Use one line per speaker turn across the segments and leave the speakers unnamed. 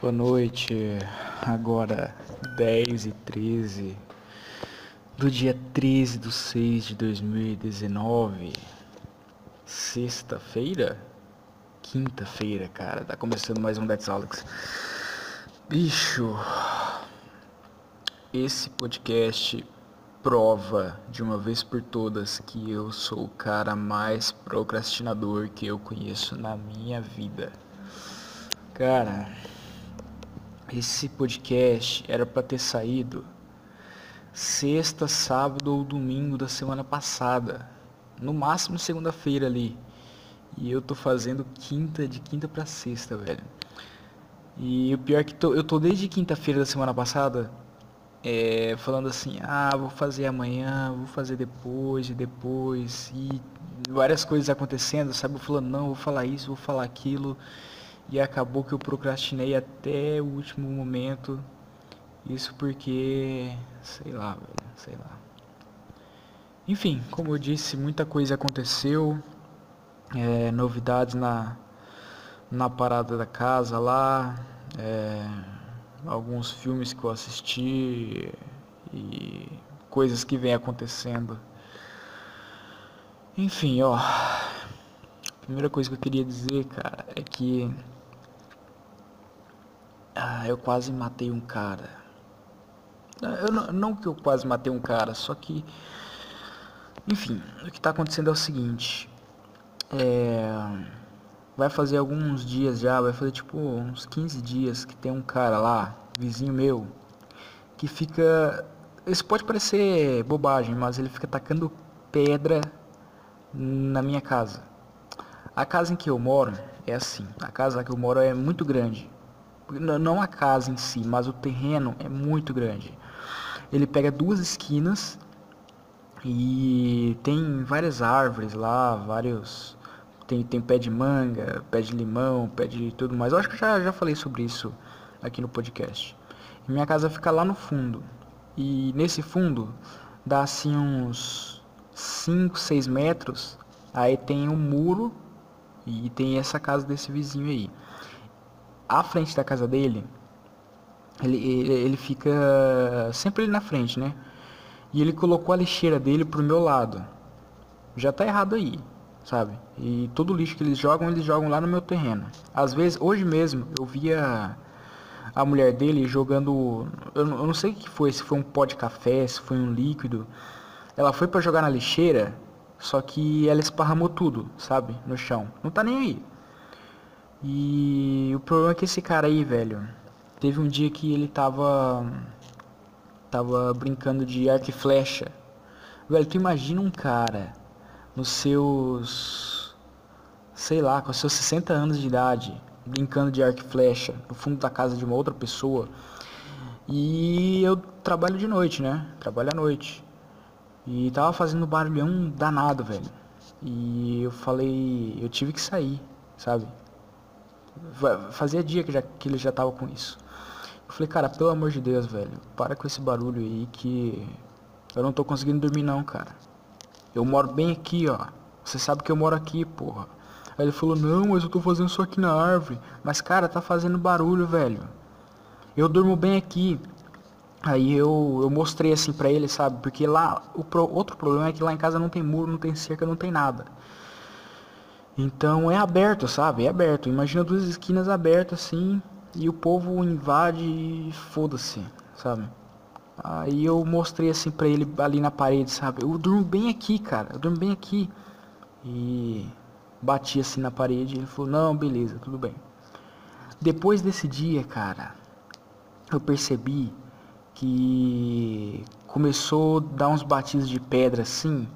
Boa noite, agora 10 e 13 do dia 13 de 6 de 2019, sexta-feira? Quinta-feira, cara, tá começando mais um Dex Alex. Bicho, esse podcast prova de uma vez por todas que eu sou o cara mais procrastinador que eu conheço na minha vida. Cara, esse podcast era para ter saído sexta, sábado ou domingo da semana passada. No máximo segunda-feira ali. E eu tô fazendo quinta, de quinta para sexta, velho. E o pior é que tô, eu tô desde quinta-feira da semana passada é, falando assim, ah, vou fazer amanhã, vou fazer depois e depois. E várias coisas acontecendo, sabe? Eu falando, não, vou falar isso, vou falar aquilo. E acabou que eu procrastinei até o último momento. Isso porque, sei lá, velho, sei lá. Enfim, como eu disse, muita coisa aconteceu. É, novidades na, na parada da casa lá. É, alguns filmes que eu assisti e coisas que vem acontecendo. Enfim, ó. A primeira coisa que eu queria dizer, cara, é que ah, eu quase matei um cara. Eu não, que eu quase matei um cara, só que. Enfim, o que está acontecendo é o seguinte. É, vai fazer alguns dias já, vai fazer tipo uns 15 dias que tem um cara lá, vizinho meu, que fica. Isso pode parecer bobagem, mas ele fica tacando pedra na minha casa. A casa em que eu moro é assim. A casa que eu moro é muito grande não a casa em si, mas o terreno é muito grande. Ele pega duas esquinas e tem várias árvores lá, vários tem, tem pé de manga, pé de limão, pé de tudo mais. Eu acho que já já falei sobre isso aqui no podcast. Minha casa fica lá no fundo. E nesse fundo dá assim uns 5, 6 metros. Aí tem um muro e tem essa casa desse vizinho aí à frente da casa dele, ele, ele, ele fica sempre ali na frente, né? E ele colocou a lixeira dele pro meu lado. Já tá errado aí, sabe? E todo lixo que eles jogam, eles jogam lá no meu terreno. Às vezes, hoje mesmo, eu via a mulher dele jogando. Eu, eu não sei o que foi, se foi um pó de café, se foi um líquido. Ela foi para jogar na lixeira, só que ela esparramou tudo, sabe? No chão. Não tá nem aí. E o problema é que esse cara aí, velho, teve um dia que ele tava tava brincando de arco e flecha. Velho, tu imagina um cara nos seus sei lá, com seus 60 anos de idade, brincando de arco e flecha no fundo da casa de uma outra pessoa. E eu trabalho de noite, né? Trabalho à noite. E tava fazendo barulhão danado, velho. E eu falei, eu tive que sair, sabe? Fazia dia que, já, que ele já tava com isso. Eu falei, cara, pelo amor de Deus, velho, para com esse barulho aí que eu não tô conseguindo dormir não, cara. Eu moro bem aqui, ó. Você sabe que eu moro aqui, porra. Aí ele falou, não, mas eu tô fazendo isso aqui na árvore. Mas, cara, tá fazendo barulho, velho. Eu durmo bem aqui. Aí eu, eu mostrei assim pra ele, sabe? Porque lá, o pro, outro problema é que lá em casa não tem muro, não tem cerca, não tem nada. Então é aberto, sabe? É aberto. Imagina duas esquinas abertas assim e o povo invade e foda-se, sabe? Aí eu mostrei assim pra ele ali na parede, sabe? Eu durmo bem aqui, cara. Eu durmo bem aqui. E bati assim na parede ele falou: "Não, beleza, tudo bem". Depois desse dia, cara, eu percebi que começou a dar uns batidos de pedra assim,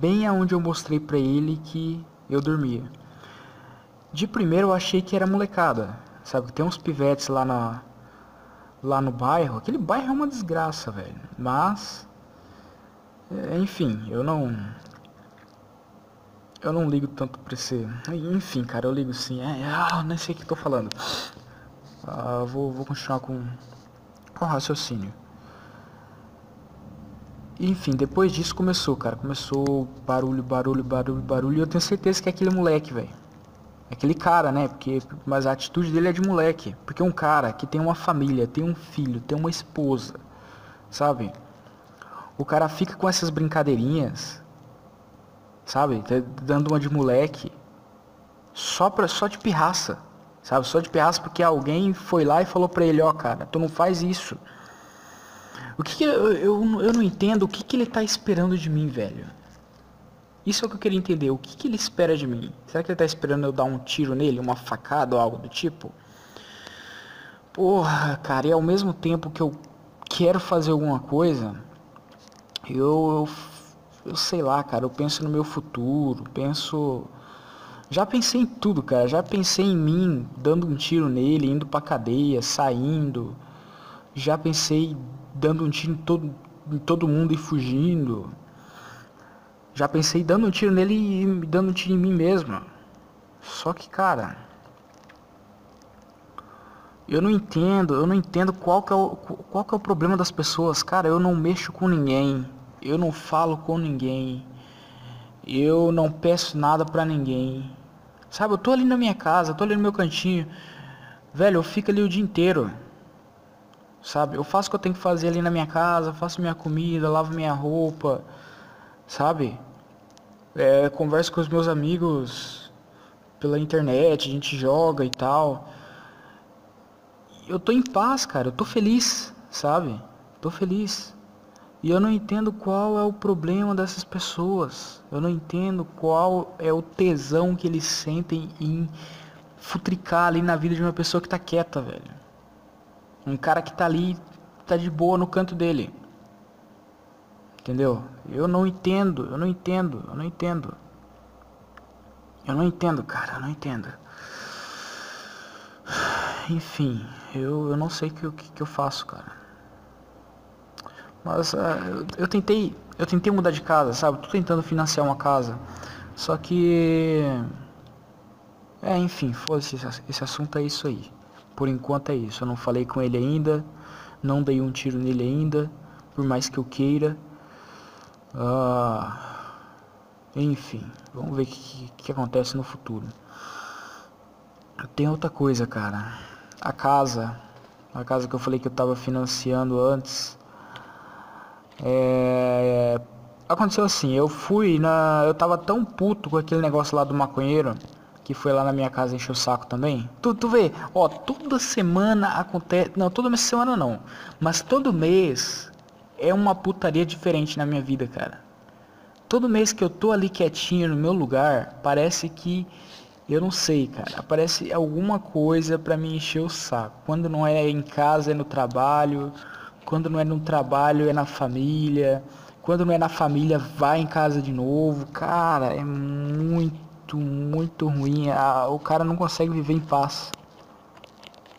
bem aonde eu mostrei pra ele que eu dormia. De primeiro eu achei que era molecada, sabe? Tem uns pivetes lá na lá no bairro. Aquele bairro é uma desgraça, velho. Mas é, enfim, eu não eu não ligo tanto pra esse. Enfim, cara, eu ligo sim. É, ah, nem sei o que tô falando. Ah, vou, vou continuar com, com o raciocínio. Enfim, depois disso começou, cara. Começou barulho, barulho, barulho, barulho. E eu tenho certeza que é aquele moleque, velho. Aquele cara, né? Porque, mas a atitude dele é de moleque. Porque um cara que tem uma família, tem um filho, tem uma esposa, sabe? O cara fica com essas brincadeirinhas, sabe? Tá dando uma de moleque. Só, pra, só de pirraça, sabe? Só de pirraça porque alguém foi lá e falou pra ele, ó, oh, cara, tu não faz isso. O que, que eu, eu, eu, não entendo o que, que ele tá esperando de mim, velho. Isso é o que eu queria entender. O que, que ele espera de mim? Será que ele tá esperando eu dar um tiro nele, uma facada ou algo do tipo? Porra, cara, e ao mesmo tempo que eu quero fazer alguma coisa, eu, eu, eu sei lá, cara, eu penso no meu futuro, penso. Já pensei em tudo, cara. Já pensei em mim dando um tiro nele, indo pra cadeia, saindo. Já pensei dando um tiro em todo, em todo mundo e fugindo. Já pensei dando um tiro nele e dando um tiro em mim mesmo. Só que, cara, eu não entendo, eu não entendo qual que é o, qual que é o problema das pessoas. Cara, eu não mexo com ninguém. Eu não falo com ninguém. Eu não peço nada pra ninguém. Sabe, eu tô ali na minha casa, tô ali no meu cantinho. Velho, eu fico ali o dia inteiro sabe? Eu faço o que eu tenho que fazer ali na minha casa, faço minha comida, lavo minha roupa, sabe? É, converso com os meus amigos pela internet, a gente joga e tal. Eu tô em paz, cara, eu tô feliz, sabe? Tô feliz. E eu não entendo qual é o problema dessas pessoas. Eu não entendo qual é o tesão que eles sentem em futricar ali na vida de uma pessoa que tá quieta, velho. Um cara que tá ali, tá de boa no canto dele. Entendeu? Eu não entendo, eu não entendo, eu não entendo. Eu não entendo, cara, eu não entendo. Enfim, eu, eu não sei o que, que, que eu faço, cara. Mas uh, eu, eu, tentei. Eu tentei mudar de casa, sabe? Tô tentando financiar uma casa. Só que. É, enfim, foda-se, esse assunto é isso aí. Por enquanto é isso. Eu não falei com ele ainda. Não dei um tiro nele ainda. Por mais que eu queira. Ah, enfim, vamos ver o que, que, acontece no futuro. Tem outra coisa, cara. A casa. A casa que eu falei que eu tava financiando antes. É, aconteceu assim, eu fui na. Eu tava tão puto com aquele negócio lá do maconheiro que foi lá na minha casa encher o saco também. Tu, tu vê, ó, toda semana acontece. Não, toda semana não. Mas todo mês é uma putaria diferente na minha vida, cara. Todo mês que eu tô ali quietinho no meu lugar, parece que. Eu não sei, cara. Aparece alguma coisa para me encher o saco. Quando não é em casa, é no trabalho. Quando não é no trabalho, é na família. Quando não é na família, vai em casa de novo. Cara, é muito muito, muito ruim. o cara não consegue viver em paz.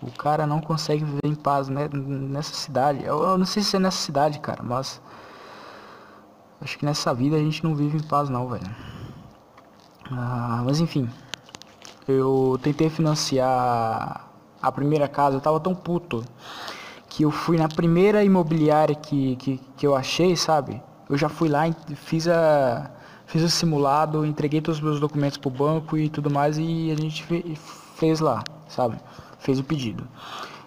O cara não consegue viver em paz né, nessa cidade. Eu, eu, não sei se é nessa cidade, cara, mas. Acho que nessa vida a gente não vive em paz, não, velho. Ah, mas enfim. Eu tentei financiar a primeira casa. Eu tava tão puto que eu fui na primeira imobiliária que, que, que eu achei, sabe? Eu já fui lá e fiz a fiz o simulado, entreguei todos os meus documentos pro banco e tudo mais e a gente fez lá, sabe? Fez o pedido.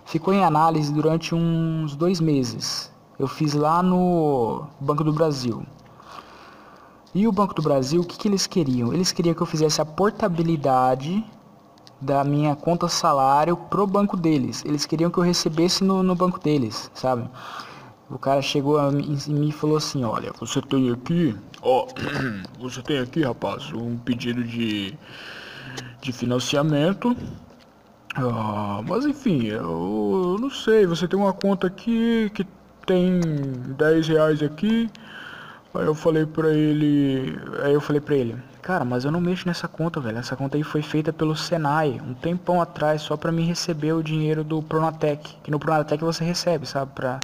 Ficou em análise durante uns dois meses. Eu fiz lá no Banco do Brasil. E o Banco do Brasil, o que, que eles queriam? Eles queriam que eu fizesse a portabilidade da minha conta salário pro banco deles. Eles queriam que eu recebesse no, no banco deles, sabe? O cara chegou a mim, em mim e falou assim, olha, você tem aqui, ó, você tem aqui, rapaz, um pedido de, de financiamento. Ah, mas enfim, eu, eu não sei, você tem uma conta aqui que tem 10 reais aqui. Aí eu falei pra ele. Aí eu falei pra ele, cara, mas eu não mexo nessa conta, velho. Essa conta aí foi feita pelo Senai um tempão atrás, só pra me receber o dinheiro do Pronatec. Que no Pronatec você recebe, sabe? Pra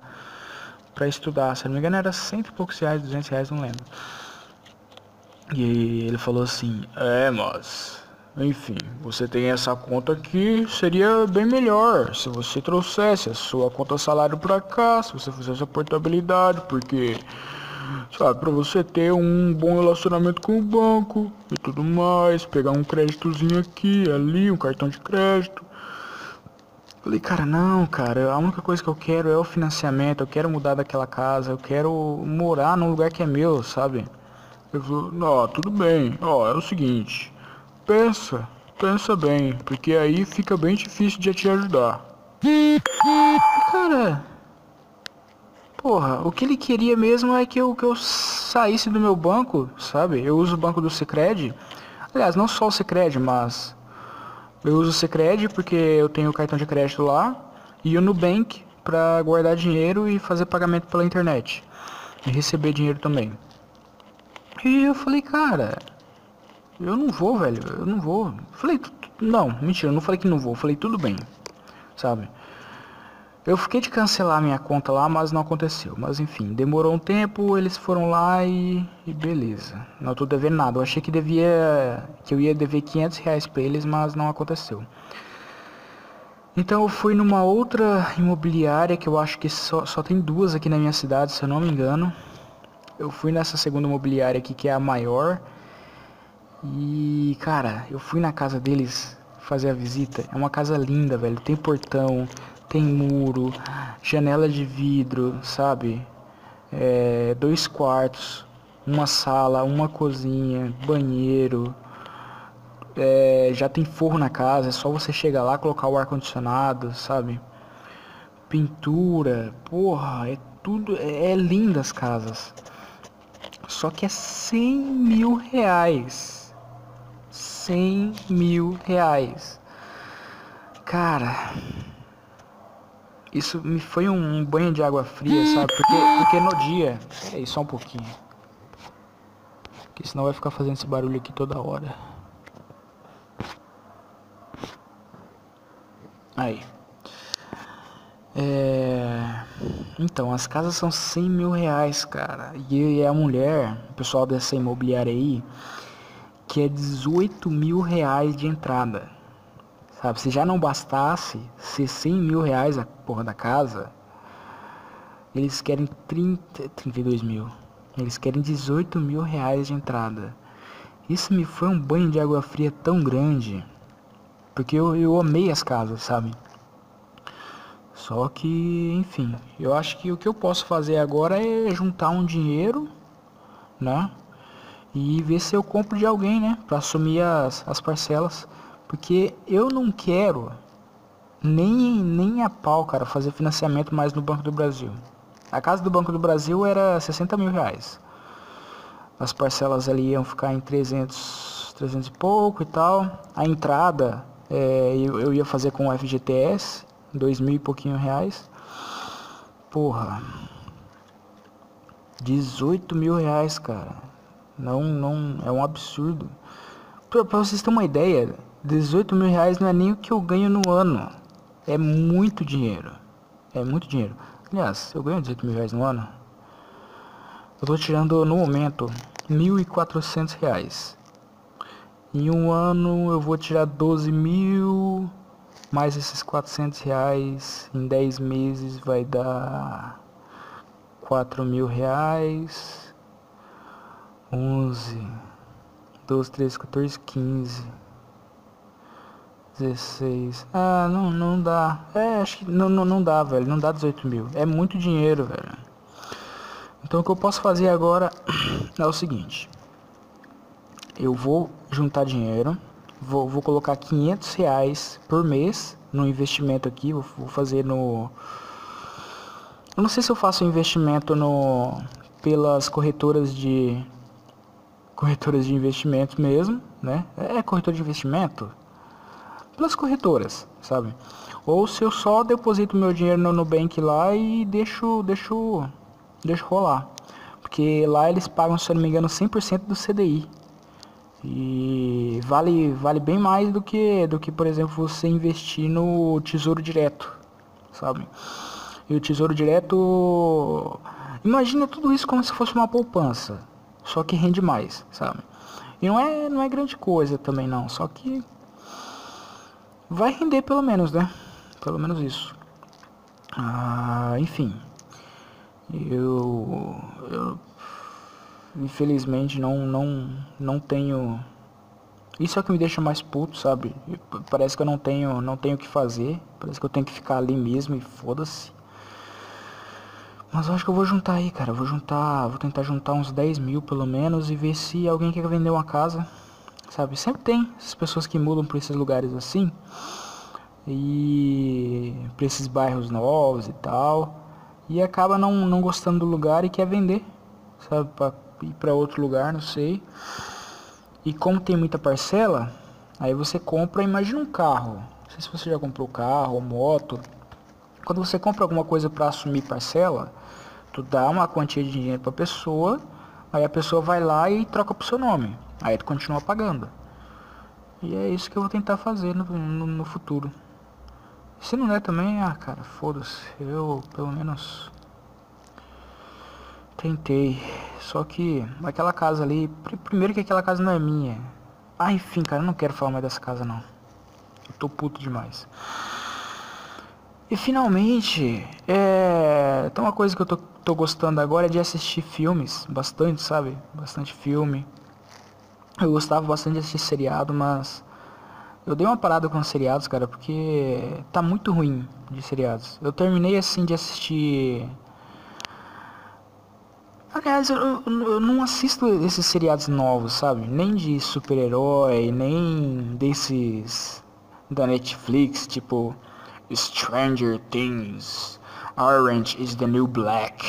para estudar. Se não me engano era cento e poucos reais, duzentos reais, não lembro. E ele falou assim, é, mas enfim, você tem essa conta aqui, seria bem melhor se você trouxesse a sua conta salário para cá, se você fizesse a portabilidade, porque sabe, para você ter um bom relacionamento com o banco e tudo mais, pegar um créditozinho aqui, ali, um cartão de crédito. Falei, cara, não, cara, a única coisa que eu quero é o financiamento, eu quero mudar daquela casa, eu quero morar num lugar que é meu, sabe? Ele falou, não, tudo bem, ó, é o seguinte, pensa, pensa bem, porque aí fica bem difícil de te ajudar. Cara, porra, o que ele queria mesmo é que eu, que eu saísse do meu banco, sabe? Eu uso o banco do Secred, aliás, não só o Secred, mas eu uso o Secred porque eu tenho o cartão de crédito lá e o Nubank para guardar dinheiro e fazer pagamento pela internet e receber dinheiro também. E eu falei, cara, eu não vou, velho, eu não vou. Falei, não, mentira, eu não falei que não vou, falei tudo bem, sabe? Eu fiquei de cancelar minha conta lá, mas não aconteceu. Mas enfim, demorou um tempo, eles foram lá e, e beleza. Não tô devendo nada. Eu achei que devia, que eu ia dever 500 reais pra eles, mas não aconteceu. Então eu fui numa outra imobiliária que eu acho que só, só tem duas aqui na minha cidade, se eu não me engano. Eu fui nessa segunda imobiliária aqui que é a maior. E cara, eu fui na casa deles fazer a visita. É uma casa linda, velho. Tem portão, tem muro, janela de vidro, sabe? É, dois quartos, uma sala, uma cozinha, banheiro. É, já tem forro na casa, é só você chegar lá, colocar o ar condicionado, sabe? Pintura, porra, é tudo, é, é linda as casas. Só que é 100 mil reais. 100 mil reais. Cara, isso me foi um banho de água fria, sabe? Porque, porque no dia. Peraí, só um pouquinho. Porque senão vai ficar fazendo esse barulho aqui toda hora. Aí. É... Então, as casas são 100 mil reais, cara. E a mulher, o pessoal dessa imobiliária aí, que é 18 mil reais de entrada. Sabe, se já não bastasse ser 100 mil reais a porra da casa, eles querem 30, 32 mil. Eles querem 18 mil reais de entrada. Isso me foi um banho de água fria tão grande. Porque eu, eu amei as casas, sabe? Só que, enfim, eu acho que o que eu posso fazer agora é juntar um dinheiro, né? E ver se eu compro de alguém, né? Pra assumir as, as parcelas. Porque eu não quero nem, nem a pau, cara, fazer financiamento mais no Banco do Brasil. A casa do Banco do Brasil era 60 mil reais. As parcelas ali iam ficar em 300, 300 e pouco e tal. A entrada é, eu, eu ia fazer com o FGTS, dois mil e pouquinho reais. Porra. 18 mil reais, cara. Não, não, é um absurdo. Pra, pra vocês terem uma ideia, 18 mil reais não é nem o que eu ganho no ano. É muito dinheiro. É muito dinheiro. Aliás, eu ganho 18 mil reais no ano. Eu tô tirando no momento 1.400 reais. Em um ano eu vou tirar 12 mil mais esses 400 reais. Em 10 meses vai dar 4 mil reais. 11, 12, 13, 14, 15. 16. Ah, não, não dá. É, acho que não, não, não dá, velho. Não dá 18 mil. É muito dinheiro, velho. Então o que eu posso fazer agora é o seguinte. Eu vou juntar dinheiro. Vou, vou colocar 500 reais por mês no investimento aqui. Vou, vou fazer no... Eu não sei se eu faço investimento no pelas corretoras de corretoras de investimento mesmo, né? É corretor de investimento? Pelas corretoras, sabe? Ou se eu só deposito meu dinheiro no Nubank lá e deixo, deixo, deixo rolar. Porque lá eles pagam, se eu não me engano, 100% do CDI. E vale, vale bem mais do que, do que, por exemplo, você investir no Tesouro Direto, sabe? E o Tesouro Direto... Imagina tudo isso como se fosse uma poupança, só que rende mais, sabe? E não é, não é grande coisa também não, só que vai render pelo menos, né? Pelo menos isso. Ah, enfim. Eu, eu infelizmente não não não tenho isso é o que me deixa mais puto, sabe? Parece que eu não tenho não tenho o que fazer, parece que eu tenho que ficar ali mesmo e foda-se. Mas eu acho que eu vou juntar aí, cara. Eu vou juntar. Vou tentar juntar uns 10 mil pelo menos e ver se alguém quer vender uma casa. Sabe? Sempre tem essas pessoas que mudam pra esses lugares assim. E pra esses bairros novos e tal. E acaba não, não gostando do lugar e quer vender. Sabe? Pra ir pra outro lugar, não sei. E como tem muita parcela, aí você compra, imagina um carro. Não sei se você já comprou carro ou moto. Quando você compra alguma coisa para assumir parcela, tu dá uma quantia de dinheiro para pessoa, aí a pessoa vai lá e troca pro seu nome. Aí tu continua pagando. E é isso que eu vou tentar fazer no, no, no futuro. Se não der também, ah cara, foda-se. Eu pelo menos tentei. Só que aquela casa ali, primeiro que aquela casa não é minha. Ah, enfim, cara, eu não quero falar mais dessa casa não. Eu tô puto demais. E finalmente, é... Então uma coisa que eu tô, tô gostando agora é de assistir filmes, bastante, sabe? Bastante filme. Eu gostava bastante de assistir seriado, mas eu dei uma parada com os seriados, cara, porque tá muito ruim de seriados. Eu terminei assim de assistir. Aliás, eu, eu não assisto esses seriados novos, sabe? Nem de super-herói, nem desses da Netflix, tipo Stranger Things, Orange is the New Black.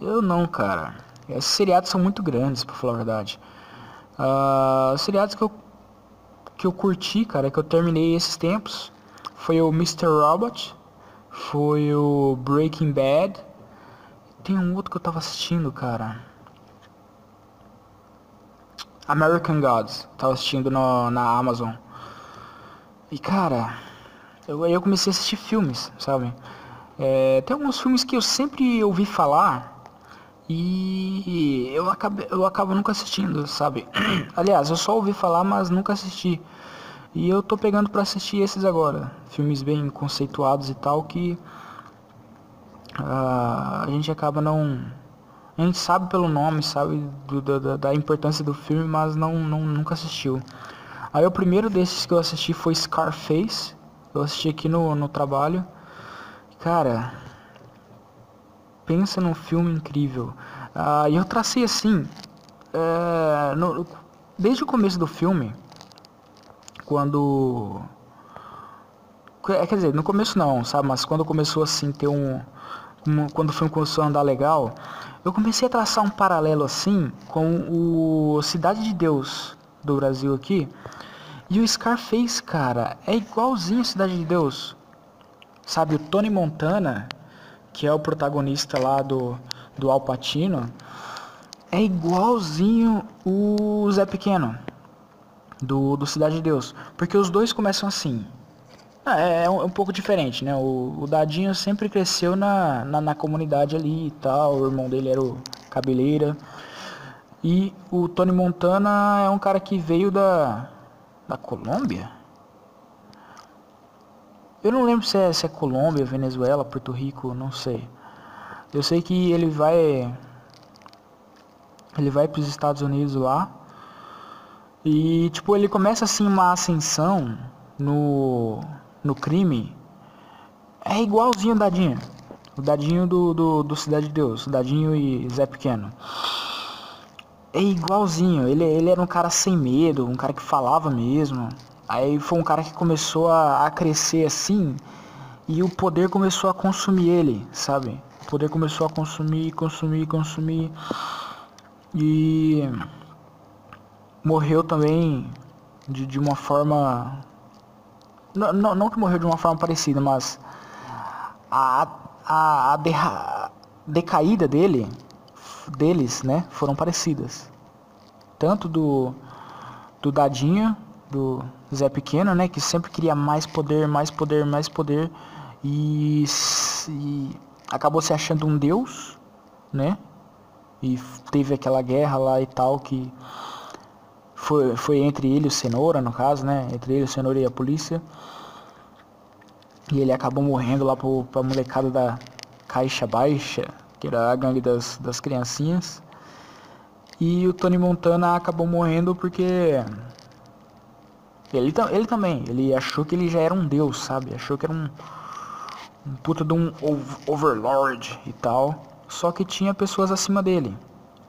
Eu não, cara. Esses seriados são muito grandes, pra falar a verdade. Uh, os seriados que eu, que eu curti, cara, que eu terminei esses tempos, foi o Mr. Robot, foi o Breaking Bad. Tem um outro que eu tava assistindo, cara. American Gods, tava assistindo no, na Amazon. E cara, eu, eu comecei a assistir filmes, sabe? É, tem alguns filmes que eu sempre ouvi falar e eu acabo, eu acabo nunca assistindo, sabe? Aliás, eu só ouvi falar, mas nunca assisti. E eu tô pegando para assistir esses agora. Filmes bem conceituados e tal que uh, a gente acaba não. A gente sabe pelo nome, sabe do, da, da importância do filme, mas não, não nunca assistiu. Aí o primeiro desses que eu assisti foi Scarface, eu assisti aqui no, no trabalho. Cara, pensa num filme incrível. Ah, e eu tracei assim, é, no, desde o começo do filme, quando. Quer dizer, no começo não, sabe? Mas quando começou assim ter um. um quando o filme começou a andar legal, eu comecei a traçar um paralelo assim com o Cidade de Deus do Brasil aqui. E o Scarface, cara, é igualzinho a Cidade de Deus. Sabe, o Tony Montana, que é o protagonista lá do, do Al Pacino, é igualzinho o Zé Pequeno, do, do Cidade de Deus. Porque os dois começam assim. Ah, é, é, um, é um, pouco diferente, né? O, o Dadinho sempre cresceu na, na, na, comunidade ali e tal. O irmão dele era o Cabeleira. E o Tony Montana é um cara que veio da, da Colômbia? Eu não lembro se é, se é Colômbia, Venezuela, Porto Rico, não sei. Eu sei que ele vai. Ele vai para os Estados Unidos lá. E tipo, ele começa assim uma ascensão no, no crime. É igualzinho o Dadinho. O Dadinho do, do, do Cidade de Deus. O Dadinho e Zé Pequeno é igualzinho. Ele, ele era um cara sem medo, um cara que falava mesmo. Aí foi um cara que começou a, a crescer assim e o poder começou a consumir ele, sabe? O poder começou a consumir, consumir, consumir. E morreu também de, de uma forma. Não, não, que morreu de uma forma parecida, mas a, a, a decaída dele deles, né, foram parecidas. Tanto do, do Dadinho, do Zé Pequeno, né, que sempre queria mais poder, mais poder, mais poder e, e acabou se achando um deus, né? E teve aquela guerra lá e tal que foi, foi entre ele e o Cenoura, no caso, né? Entre ele, o Cenoura e a polícia. E ele acabou morrendo lá pro, pra molecada da Caixa Baixa, que era a gangue das, das criancinhas. E o Tony Montana acabou morrendo porque ele, ele também, ele achou que ele já era um deus, sabe? Achou que era um, um puta de um overlord e tal. Só que tinha pessoas acima dele.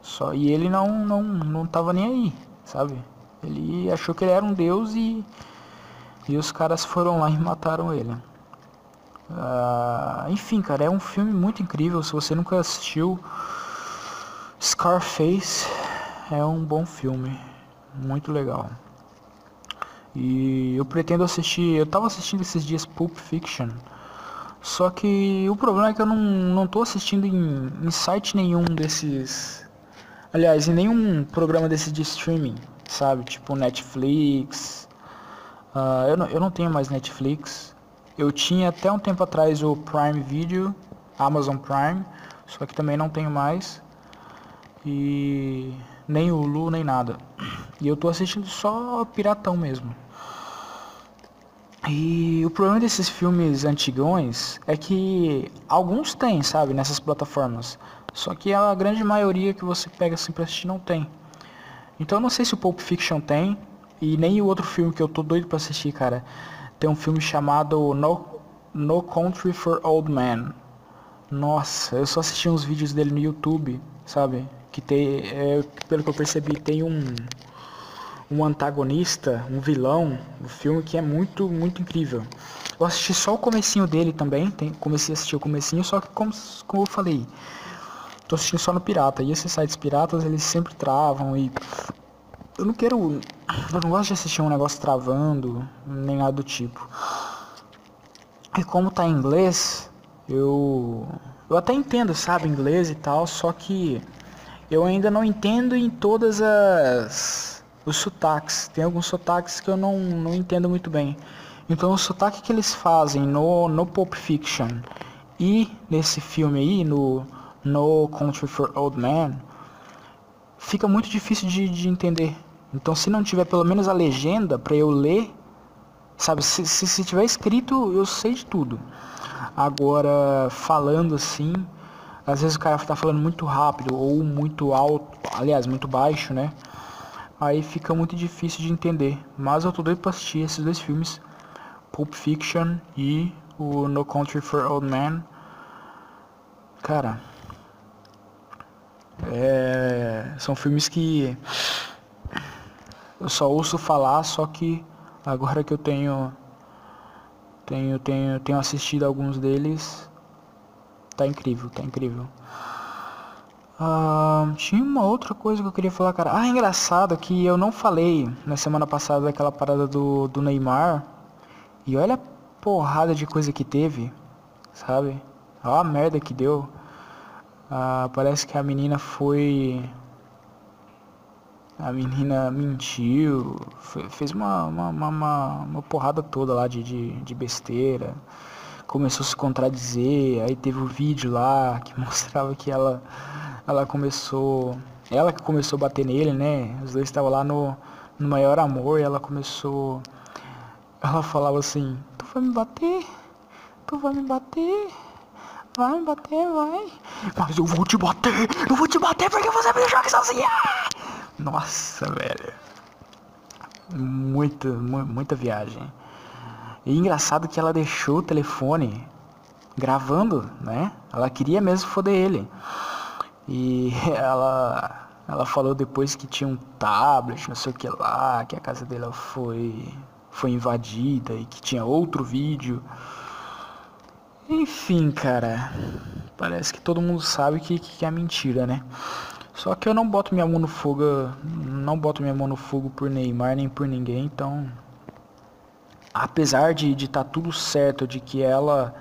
Só e ele não não não tava nem aí, sabe? Ele achou que ele era um deus e e os caras foram lá e mataram ele. Uh, enfim, cara, é um filme muito incrível. Se você nunca assistiu, Scarface é um bom filme, muito legal. E eu pretendo assistir. Eu tava assistindo esses dias Pulp Fiction. Só que o problema é que eu não, não tô assistindo em, em site nenhum desses. Aliás, em nenhum programa desses de streaming, sabe? Tipo Netflix. Uh, eu, não, eu não tenho mais Netflix. Eu tinha até um tempo atrás o Prime Video, Amazon Prime, só que também não tenho mais. E nem o Lu, nem nada. E eu tô assistindo só piratão mesmo. E o problema desses filmes antigões é que alguns tem, sabe, nessas plataformas. Só que a grande maioria que você pega assim pra assistir não tem. Então eu não sei se o Pulp Fiction tem. E nem o outro filme que eu tô doido pra assistir, cara. Tem um filme chamado No, no Country for Old Men. Nossa, eu só assisti uns vídeos dele no YouTube, sabe? Que tem, é, pelo que eu percebi, tem um um antagonista, um vilão do filme que é muito, muito incrível. Eu assisti só o comecinho dele também, tem, comecei a assistir o comecinho, só que como, como eu falei, tô assistindo só no pirata. E esses sites piratas, eles sempre travam e eu não quero, eu não gosto de assistir um negócio travando, nem nada do tipo. E como tá em inglês, eu eu até entendo, sabe, inglês e tal, só que eu ainda não entendo em todas as os sotaques. Tem alguns sotaques que eu não, não entendo muito bem. Então o sotaque que eles fazem no, no Pulp Fiction e nesse filme aí, no No Country for Old Men, fica muito difícil de, de entender. Então se não tiver pelo menos a legenda para eu ler, sabe, se, se, se tiver escrito eu sei de tudo. Agora falando assim, às vezes o cara tá falando muito rápido ou muito alto, aliás, muito baixo, né? aí fica muito difícil de entender. Mas eu tô doido pra assistir esses dois filmes, Pulp Fiction e o No Country for Old Men. Cara, é, são filmes que eu só ouço falar, só que agora que eu tenho tenho tenho tenho assistido alguns deles, tá incrível, tá incrível. Ah, tinha uma outra coisa que eu queria falar, cara. Ah, engraçado que eu não falei na semana passada daquela parada do, do Neymar. E olha a porrada de coisa que teve, sabe? Olha a merda que deu. Ah, parece que a menina foi. A menina mentiu, fez uma, uma, uma, uma, porrada toda lá de, de, de besteira. Começou a se contradizer, aí teve o um vídeo lá que mostrava que ela ela começou. Ela que começou a bater nele, né? Os dois estavam lá no, no maior amor e ela começou. Ela falava assim, tu vai me bater? Tu vai me bater? Vai me bater, vai. Mas eu vou te bater! Eu vou te bater porque você me deixou aqui sozinha! Nossa, velho. Muita, muita viagem. E engraçado que ela deixou o telefone gravando, né? Ela queria mesmo foder ele. E ela, ela falou depois que tinha um tablet, não sei o que lá, que a casa dela foi, foi invadida e que tinha outro vídeo. Enfim, cara, parece que todo mundo sabe que, que é mentira, né? Só que eu não boto minha mão no fogo, não boto minha mão no fogo por Neymar nem por ninguém, então apesar de estar tá tudo certo de que ela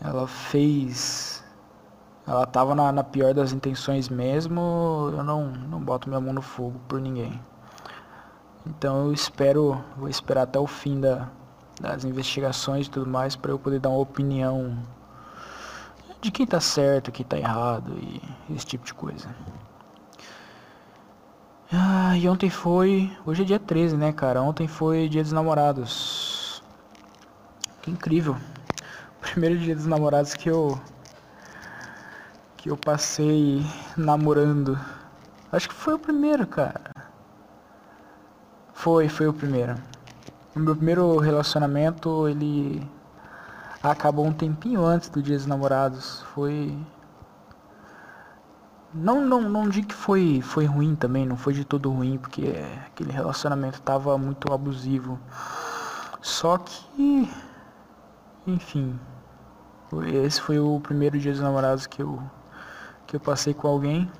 ela fez ela tava na, na, pior das intenções mesmo, eu não, não boto minha mão no fogo por ninguém. Então eu espero, vou esperar até o fim da, das investigações e tudo mais para eu poder dar uma opinião de quem tá certo, quem tá errado e esse tipo de coisa. Ah, e ontem foi. Hoje é dia 13, né, cara? Ontem foi dia dos namorados. Que incrível. Primeiro dia dos namorados que eu que eu passei namorando. Acho que foi o primeiro, cara. Foi, foi o primeiro. O meu primeiro relacionamento, ele acabou um tempinho antes do Dia dos Namorados. Foi. Não, não, não digo que foi, foi ruim também, não foi de todo ruim, porque aquele relacionamento tava muito abusivo. Só que. Enfim. Esse foi o primeiro Dia dos Namorados que eu, que eu passei com alguém.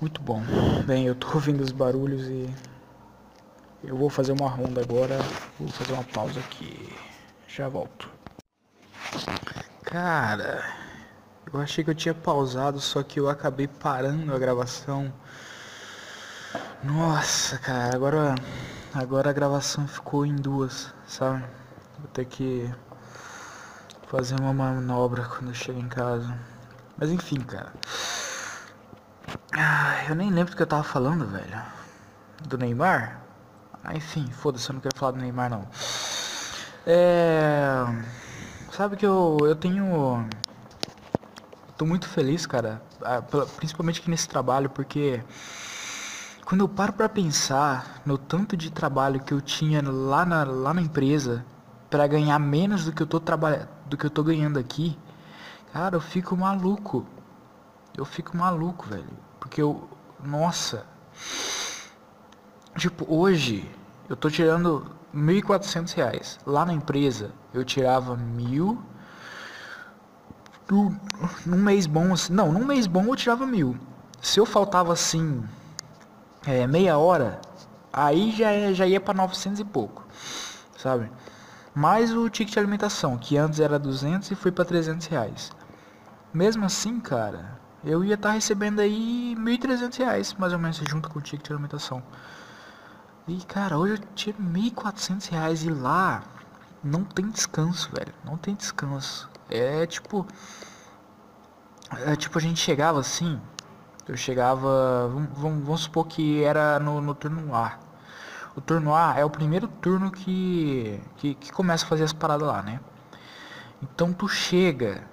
Muito bom. Bem, eu tô ouvindo os barulhos e eu vou fazer uma ronda agora. Vou fazer uma pausa aqui. Já volto. Cara, eu achei que eu tinha pausado, só que eu acabei parando a gravação. Nossa, cara, agora agora a gravação ficou em duas, sabe? Vou ter que fazer uma manobra quando eu chego em casa. Mas enfim, cara. Eu nem lembro do que eu tava falando, velho. Do Neymar? Ah, enfim, foda-se, eu não quero falar do Neymar não. É. Sabe que eu, eu tenho. Tô muito feliz, cara. Principalmente aqui nesse trabalho, porque. Quando eu paro pra pensar no tanto de trabalho que eu tinha lá na, lá na empresa para ganhar menos do que eu tô trabalhando, do que eu tô ganhando aqui, cara, eu fico maluco. Eu fico maluco, velho. Porque eu. Nossa. Tipo, hoje eu tô tirando 1.400 reais. Lá na empresa eu tirava mil. Num mês bom, assim, não, num mês bom eu tirava mil. Se eu faltava assim é, meia hora, aí já, já ia para 900 e pouco, sabe? Mais o ticket de alimentação, que antes era 200 e foi para 300 reais. Mesmo assim, cara, eu ia estar tá recebendo aí 1.300 reais, mais ou menos, junto com o ticket de alimentação. E, cara, hoje eu tiro 1.400 reais e lá não tem descanso, velho. Não tem descanso. É tipo... É tipo, a gente chegava assim... Eu chegava... Vamos, vamos supor que era no, no turno A. O turno A é o primeiro turno que, que, que começa a fazer as paradas lá, né? Então tu chega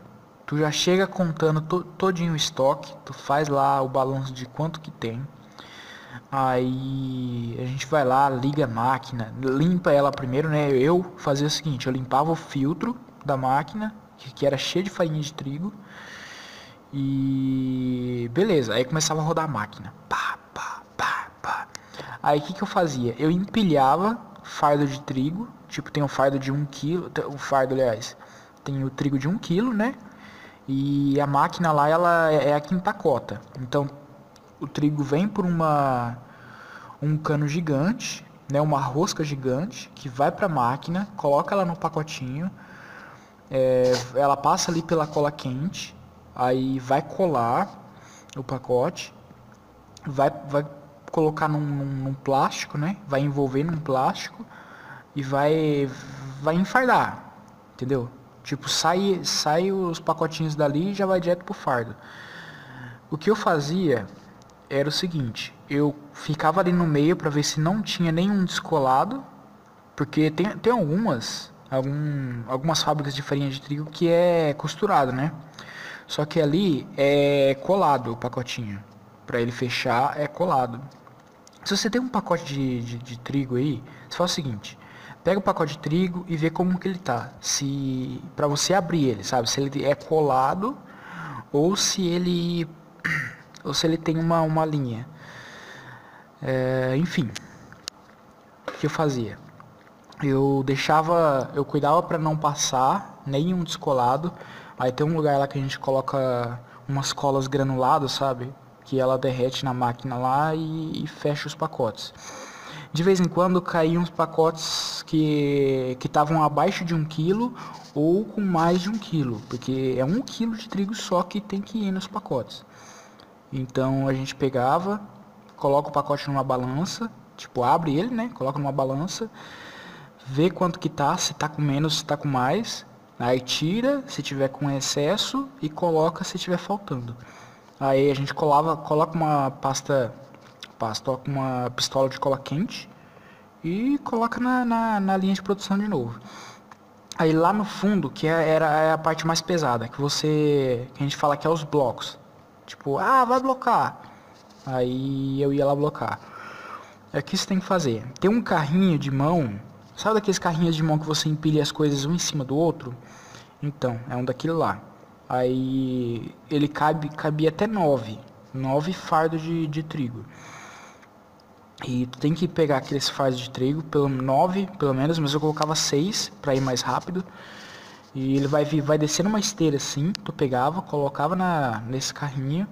tu já chega contando to, todinho o estoque, tu faz lá o balanço de quanto que tem. Aí a gente vai lá, liga a máquina, limpa ela primeiro, né? Eu fazia o seguinte, eu limpava o filtro da máquina, que, era cheio de farinha de trigo. E beleza, aí começava a rodar a máquina. Pá, pá, pá, pá. Aí o que, que eu fazia? Eu empilhava fardo de trigo, tipo tem um fardo de 1 um quilo, o fardo aliás, tem o trigo de 1 um quilo, né? E a máquina lá ela é, é a quinta cota. Então o trigo vem por uma um cano gigante, né, uma rosca gigante que vai para a máquina, coloca ela no pacotinho, é, ela passa ali pela cola quente, aí vai colar o pacote, vai, vai colocar num, num, num plástico, né, vai envolver num plástico e vai vai enfardar, entendeu? Tipo, sai, sai os pacotinhos dali e já vai direto pro fardo. O que eu fazia era o seguinte, eu ficava ali no meio para ver se não tinha nenhum descolado, porque tem, tem algumas, algum, algumas fábricas de farinha de trigo que é costurado, né? Só que ali é colado o pacotinho. Para ele fechar é colado. Se você tem um pacote de, de, de trigo aí, você faz o seguinte, pega o pacote de trigo e vê como que ele tá. Se para você abrir ele, sabe? Se ele é colado ou se ele ou se ele tem uma uma linha. É, enfim, o que eu fazia? Eu deixava, eu cuidava para não passar nenhum descolado. Aí tem um lugar lá que a gente coloca umas colas granuladas, sabe? Que ela derrete na máquina lá e, e fecha os pacotes de vez em quando caíam uns pacotes que estavam abaixo de um quilo ou com mais de um quilo, porque é um quilo de trigo só que tem que ir nos pacotes. Então a gente pegava, coloca o pacote numa balança, tipo abre ele, né? Coloca numa balança, vê quanto que tá, se tá com menos, se tá com mais, aí tira se tiver com excesso e coloca se tiver faltando. Aí a gente colava, coloca uma pasta pasta com uma pistola de cola quente e coloca na, na, na, linha de produção de novo. Aí lá no fundo, que é, era é a parte mais pesada, que você. que a gente fala que é os blocos. Tipo, ah, vai blocar. Aí eu ia lá blocar. É o que você tem que fazer. Tem um carrinho de mão. Sabe daqueles carrinhos de mão que você empilha as coisas um em cima do outro? Então, é um daquele lá. Aí ele cabe, cabia até nove. Nove fardos de, de trigo. E tu tem que pegar aqueles fardos de trigo, pelo nove, pelo menos, mas eu colocava seis para ir mais rápido. E ele vai vai descendo uma esteira assim, tu pegava, colocava na, nesse carrinho,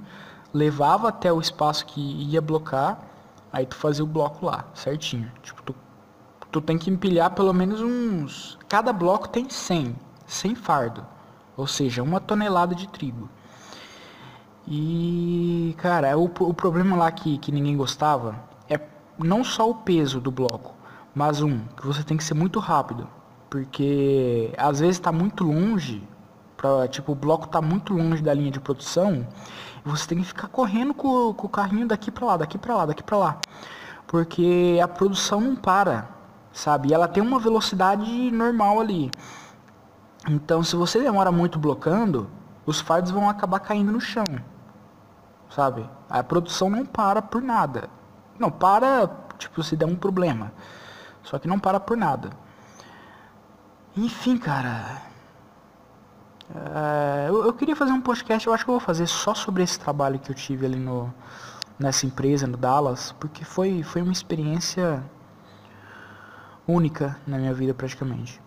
levava até o espaço que ia blocar, aí tu fazia o bloco lá, certinho. Tipo, tu, tu tem que empilhar pelo menos uns. Cada bloco tem 100, 100 fardo, ou seja, uma tonelada de trigo. E, cara, o, o problema lá que, que ninguém gostava é não só o peso do bloco, mas um, que você tem que ser muito rápido. Porque às vezes está muito longe, pra, tipo, o bloco está muito longe da linha de produção, e você tem que ficar correndo com, com o carrinho daqui para lá, daqui para lá, daqui para lá. Porque a produção não para, sabe? E ela tem uma velocidade normal ali. Então, se você demora muito blocando, os fardos vão acabar caindo no chão, sabe? A produção não para por nada. Não para, tipo, se der um problema. Só que não para por nada. Enfim, cara. É, eu, eu, queria fazer um podcast, eu acho que eu vou fazer só sobre esse trabalho que eu tive ali no, nessa empresa, no Dallas, porque foi, foi uma experiência única na minha vida praticamente.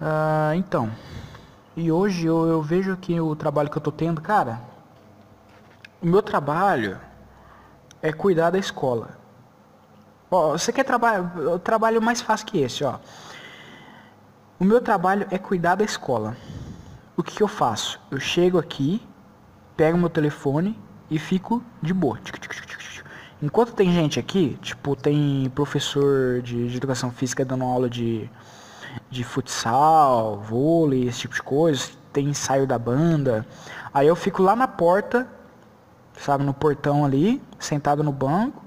Uh, então, e hoje eu, eu vejo que o trabalho que eu tô tendo, cara, o meu trabalho é cuidar da escola. Ó, você quer trabalhar, o trabalho mais fácil que esse, ó. O meu trabalho é cuidar da escola. O que, que eu faço? Eu chego aqui, pego meu telefone e fico de boa. Enquanto tem gente aqui, tipo, tem professor de, de educação física dando aula de, de futsal, vôlei, esse tipo de coisa, tem ensaio da banda. Aí eu fico lá na porta, sabe, no portão ali, sentado no banco,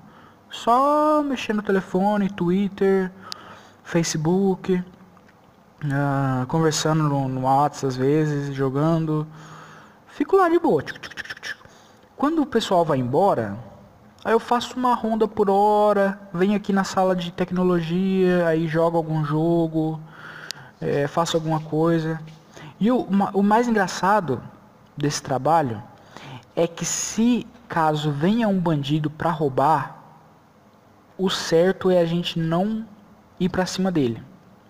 só mexendo no telefone, Twitter, Facebook uh, conversando no, no WhatsApp às vezes, jogando. Fico lá de boa. Quando o pessoal vai embora, aí eu faço uma ronda por hora, venho aqui na sala de tecnologia, aí jogo algum jogo, é, faço alguma coisa. E o, o mais engraçado desse trabalho é que se caso venha um bandido para roubar, o certo é a gente não ir para cima dele.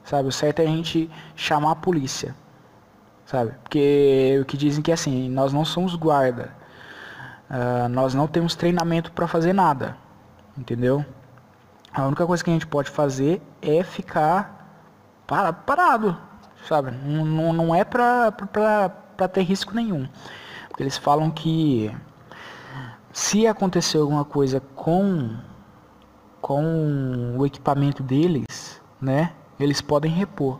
Sabe? O certo é a gente chamar a polícia. Sabe? Porque o que dizem que é assim, nós não somos guarda. Uh, nós não temos treinamento para fazer nada. Entendeu? A única coisa que a gente pode fazer é ficar para, parado. Sabe? Não, não, é pra ter risco nenhum. Porque eles falam que se acontecer alguma coisa com, com o equipamento deles, né? eles podem repor.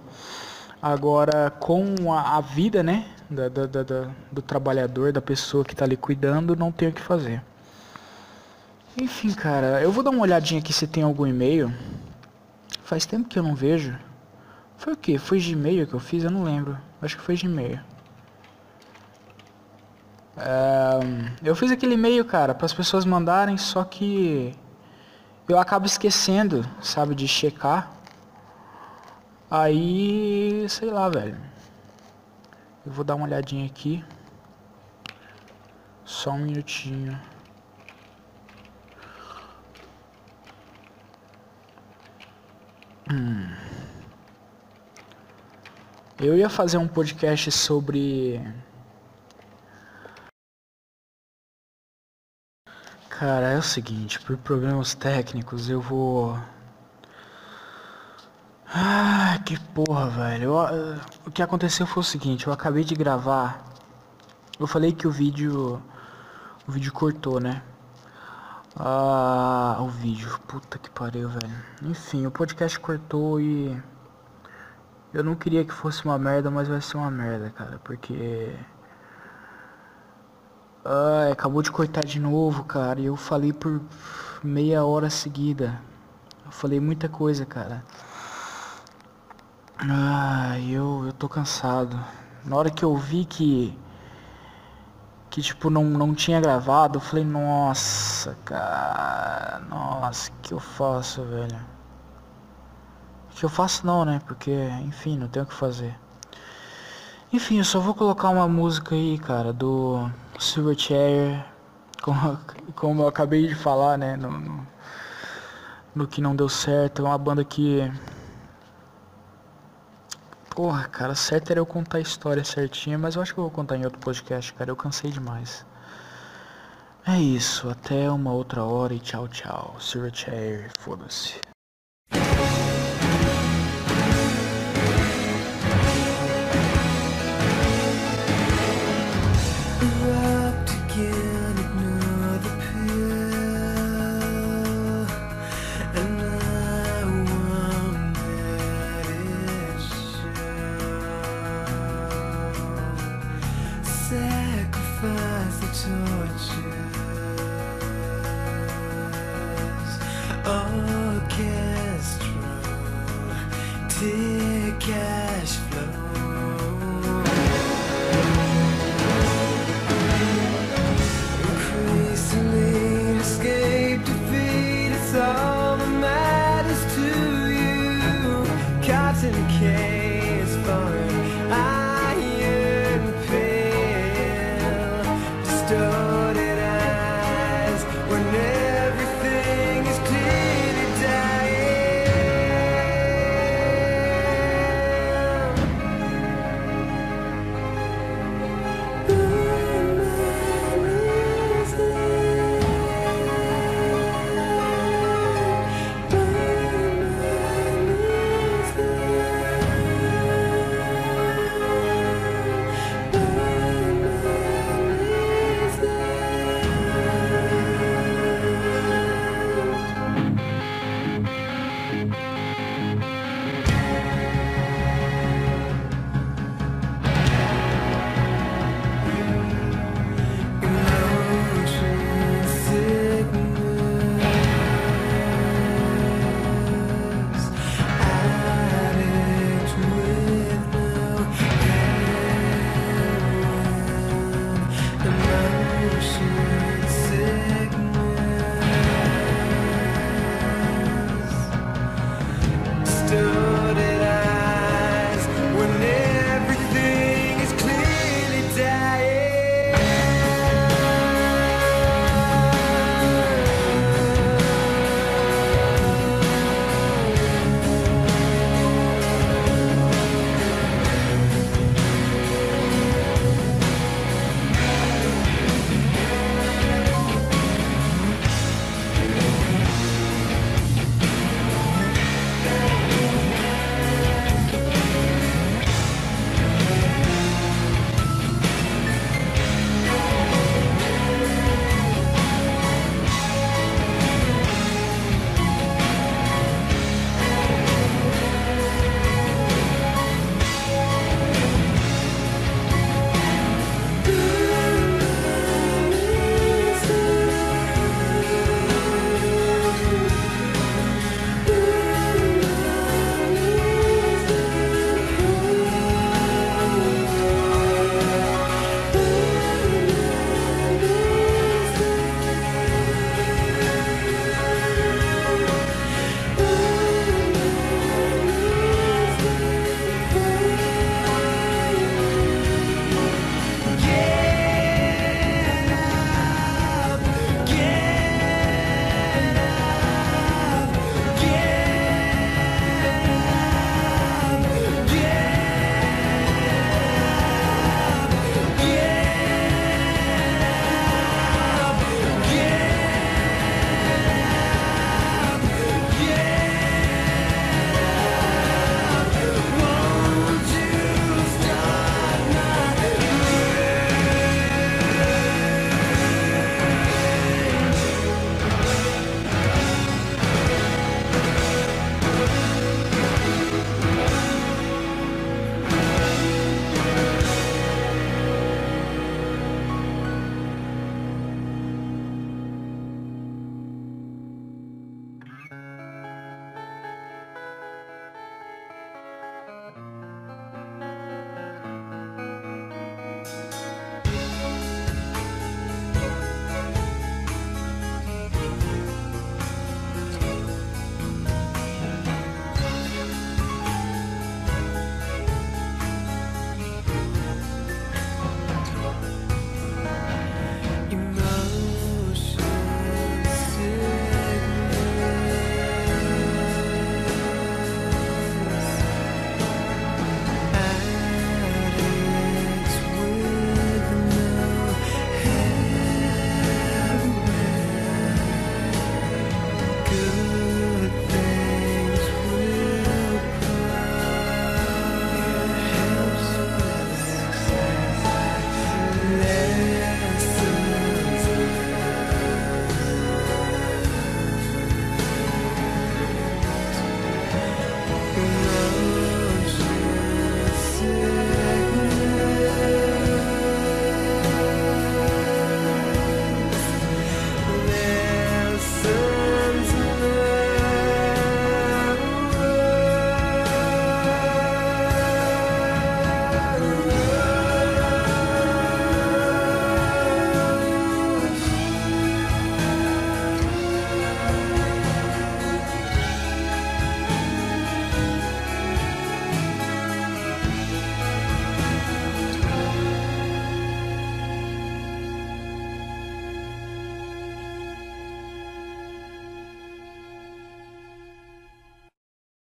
Agora, com a, a vida, né, da, da, da, do trabalhador, da pessoa que está ali cuidando, não tem o que fazer. Enfim, cara, eu vou dar uma olhadinha aqui se tem algum e-mail. Faz tempo que eu não vejo. Foi o que? Foi Gmail que eu fiz? Eu não lembro. Acho que foi Gmail. É, eu fiz aquele e-mail, cara, para as pessoas mandarem, só que eu acabo esquecendo, sabe, de checar. Aí, sei lá, velho. Eu vou dar uma olhadinha aqui. Só um minutinho. Hum. Eu ia fazer um podcast sobre. Cara, é o seguinte, por problemas técnicos eu vou ah, que porra, velho. Eu, o que aconteceu foi o seguinte, eu acabei de gravar. Eu falei que o vídeo. O vídeo cortou, né? Ah, o vídeo. Puta que pariu, velho. Enfim, o podcast cortou e. Eu não queria que fosse uma merda, mas vai ser uma merda, cara. Porque. Ah, acabou de cortar de novo, cara. E eu falei por meia hora seguida. Eu falei muita coisa, cara. Ah, eu, eu tô cansado. Na hora que eu vi que que tipo não, não tinha gravado. Eu falei, nossa, cara, nossa, que eu faço, velho? Que eu faço não, né? Porque, enfim, não tenho o que fazer. Enfim, eu só vou colocar uma música aí, cara, do Silverchair, como, como eu acabei de falar, né? No, no, no que não deu certo. É uma banda que Porra, cara, certo era eu contar a história certinha, mas eu acho que eu vou contar em outro podcast, cara. Eu cansei demais. É isso, até uma outra hora e tchau, tchau. Sir Chair, foda-se.